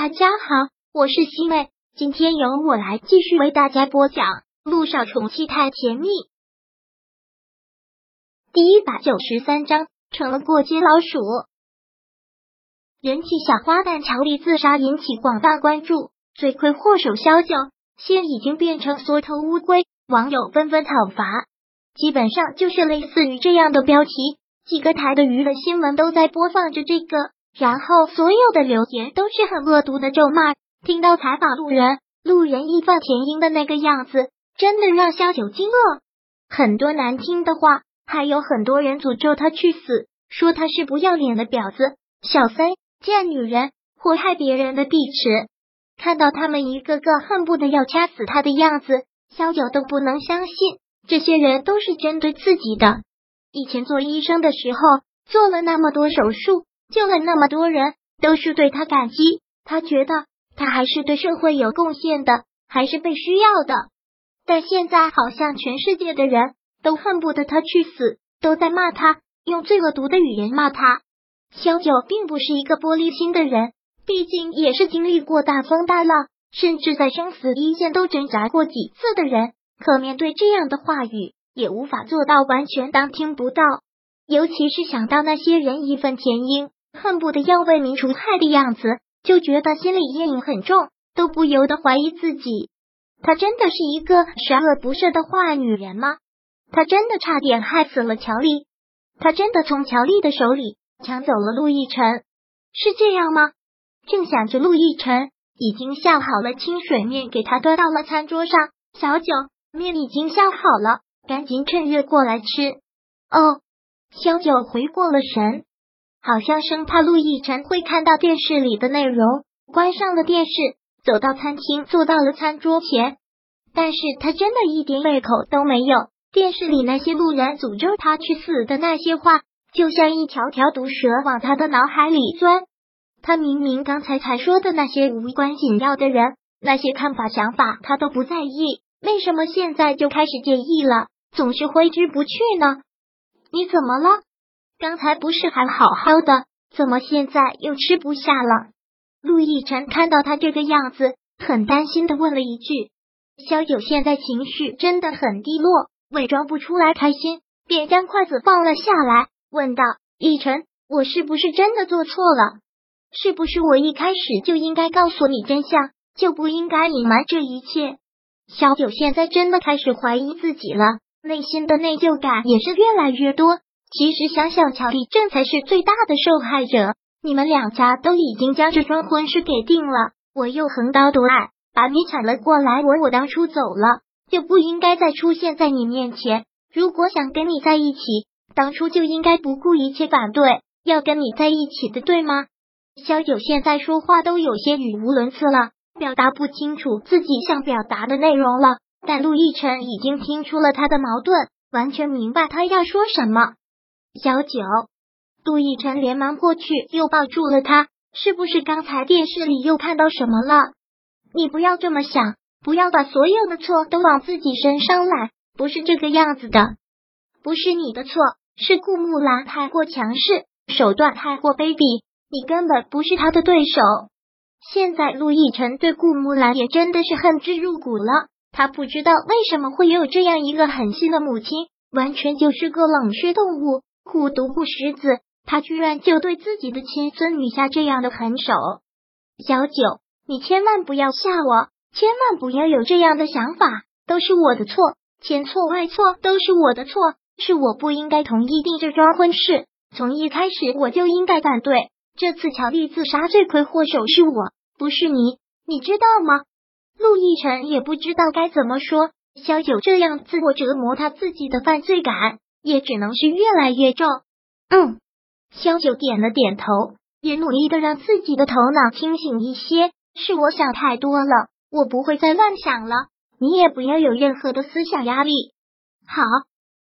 大家好，我是西妹，今天由我来继续为大家播讲《路上宠妻太甜蜜》第一百九十三章，成了过街老鼠。人气小花旦乔丽自杀引起广大关注，罪魁祸首萧九现已经变成缩头乌龟，网友纷纷讨伐，基本上就是类似于这样的标题，几个台的娱乐新闻都在播放着这个。然后所有的留言都是很恶毒的咒骂。听到采访路人，路人义愤填膺的那个样子，真的让萧九惊愕。很多难听的话，还有很多人诅咒他去死，说他是不要脸的婊子、小三、贱女人，祸害别人的碧池。看到他们一个个恨不得要掐死他的样子，萧九都不能相信，这些人都是针对自己的。以前做医生的时候，做了那么多手术。救了那么多人，都是对他感激。他觉得他还是对社会有贡献的，还是被需要的。但现在好像全世界的人都恨不得他去死，都在骂他，用最恶毒的语言骂他。萧九并不是一个玻璃心的人，毕竟也是经历过大风大浪，甚至在生死一线都挣扎过几次的人。可面对这样的话语，也无法做到完全当听不到。尤其是想到那些人义愤填膺。恨不得要为民除害的样子，就觉得心里阴影很重，都不由得怀疑自己。她真的是一个十恶不赦的坏女人吗？她真的差点害死了乔丽？她真的从乔丽的手里抢走了陆亦辰？是这样吗？正想着，陆亦辰已经下好了清水面，给他端到了餐桌上。小九，面已经下好了，赶紧趁热过来吃。哦，小九回过了神。好像生怕陆亦辰会看到电视里的内容，关上了电视，走到餐厅，坐到了餐桌前。但是他真的一点胃口都没有。电视里那些路人诅咒他去死的那些话，就像一条条毒蛇往他的脑海里钻。他明明刚才才说的那些无关紧要的人，那些看法想法，他都不在意，为什么现在就开始介意了？总是挥之不去呢？你怎么了？刚才不是还好好的，怎么现在又吃不下了？陆亦辰看到他这个样子，很担心的问了一句：“萧九现在情绪真的很低落，伪装不出来开心，便将筷子放了下来，问道：‘亦辰，我是不是真的做错了？是不是我一开始就应该告诉你真相，就不应该隐瞒这一切？’小九现在真的开始怀疑自己了，内心的内疚感也是越来越多。”其实想想，乔丽正才是最大的受害者。你们两家都已经将这桩婚事给定了，我又横刀夺爱把你抢了过来。我我当初走了，就不应该再出现在你面前。如果想跟你在一起，当初就应该不顾一切反对，要跟你在一起的，对吗？萧九现在说话都有些语无伦次了，表达不清楚自己想表达的内容了。但陆亦辰已经听出了他的矛盾，完全明白他要说什么。小九，杜奕晨连忙过去，又抱住了他。是不是刚才电视里又看到什么了？你不要这么想，不要把所有的错都往自己身上揽，不是这个样子的，不是你的错，是顾木兰太过强势，手段太过卑鄙，你根本不是他的对手。现在陆亦辰对顾木兰也真的是恨之入骨了，他不知道为什么会有这样一个狠心的母亲，完全就是个冷血动物。苦毒不食子，他居然就对自己的亲孙女下这样的狠手。小九，你千万不要吓我，千万不要有这样的想法，都是我的错，千错万错都是我的错，是我不应该同意定这桩婚事，从一开始我就应该反对。这次乔丽自杀罪魁祸首是我，不是你，你知道吗？陆亦辰也不知道该怎么说，小九这样自我折磨他自己的犯罪感。也只能是越来越重。嗯，萧九点了点头，也努力的让自己的头脑清醒一些。是我想太多了，我不会再乱想了。你也不要有任何的思想压力。好，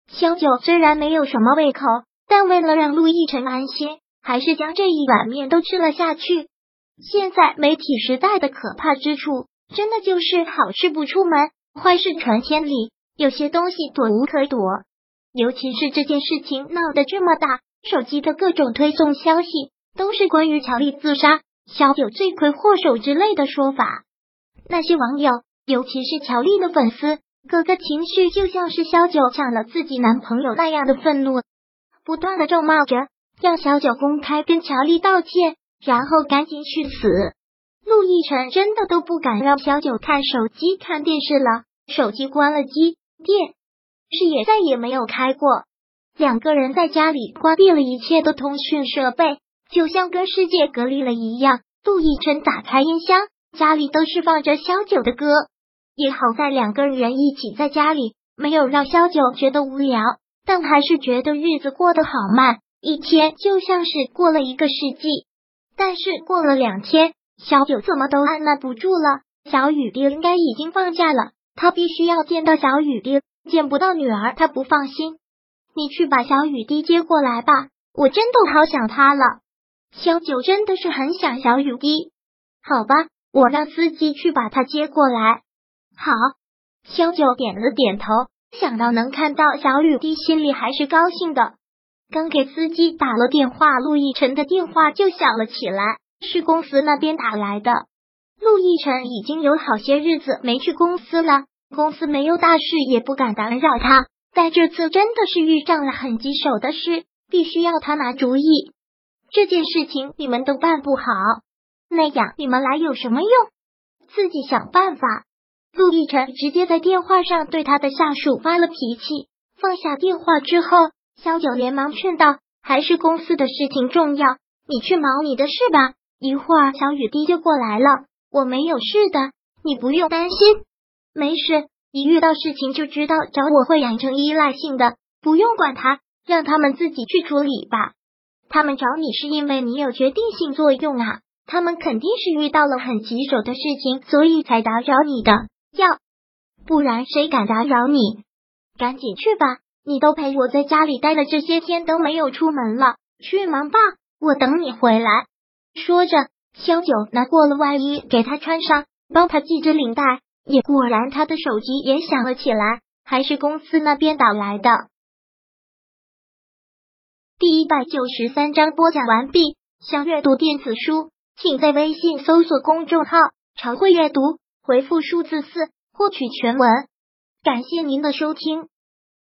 萧九虽然没有什么胃口，但为了让陆亦辰安心，还是将这一碗面都吃了下去。现在媒体时代的可怕之处，真的就是好事不出门，坏事传千里。有些东西躲无可躲。尤其是这件事情闹得这么大，手机的各种推送消息都是关于乔丽自杀。小九罪魁祸首之类的说法。那些网友，尤其是乔丽的粉丝，个个情绪就像是小九抢了自己男朋友那样的愤怒，不断的咒骂着，让小九公开跟乔丽道歉，然后赶紧去死。陆亦辰真的都不敢让小九看手机、看电视了，手机关了机，电是也再也没有开过。两个人在家里关闭了一切的通讯设备，就像跟世界隔离了一样。杜奕晨打开音箱，家里都是放着萧九的歌。也好在两个人一起在家里，没有让萧九觉得无聊，但还是觉得日子过得好慢，一天就像是过了一个世纪。但是过了两天，萧九怎么都按捺不住了。小雨滴应该已经放假了，他必须要见到小雨滴，见不到女儿他不放心。你去把小雨滴接过来吧，我真的好想他了。小九真的是很想小雨滴，好吧，我让司机去把他接过来。好，小九点了点头，想到能看到小雨滴，心里还是高兴的。刚给司机打了电话，陆亦辰的电话就响了起来，是公司那边打来的。陆亦辰已经有好些日子没去公司了，公司没有大事，也不敢打扰他。但这次真的是遇上了很棘手的事，必须要他拿主意。这件事情你们都办不好，那样你们来有什么用？自己想办法。陆亦辰直接在电话上对他的下属发了脾气。放下电话之后，萧九连忙劝道：“还是公司的事情重要，你去忙你的事吧。一会儿小雨滴就过来了，我没有事的，你不用担心，没事。”一遇到事情就知道找我会养成依赖性的，不用管他，让他们自己去处理吧。他们找你是因为你有决定性作用啊，他们肯定是遇到了很棘手的事情，所以才打扰你的。要不然谁敢打扰你？赶紧去吧，你都陪我在家里待了这些天都没有出门了，去忙吧，我等你回来。说着，萧九拿过了外衣给他穿上，帮他系着领带。也果然，他的手机也响了起来，还是公司那边打来的。第一百九十三章播讲完毕。想阅读电子书，请在微信搜索公众号“常会阅读”，回复数字四获取全文。感谢您的收听。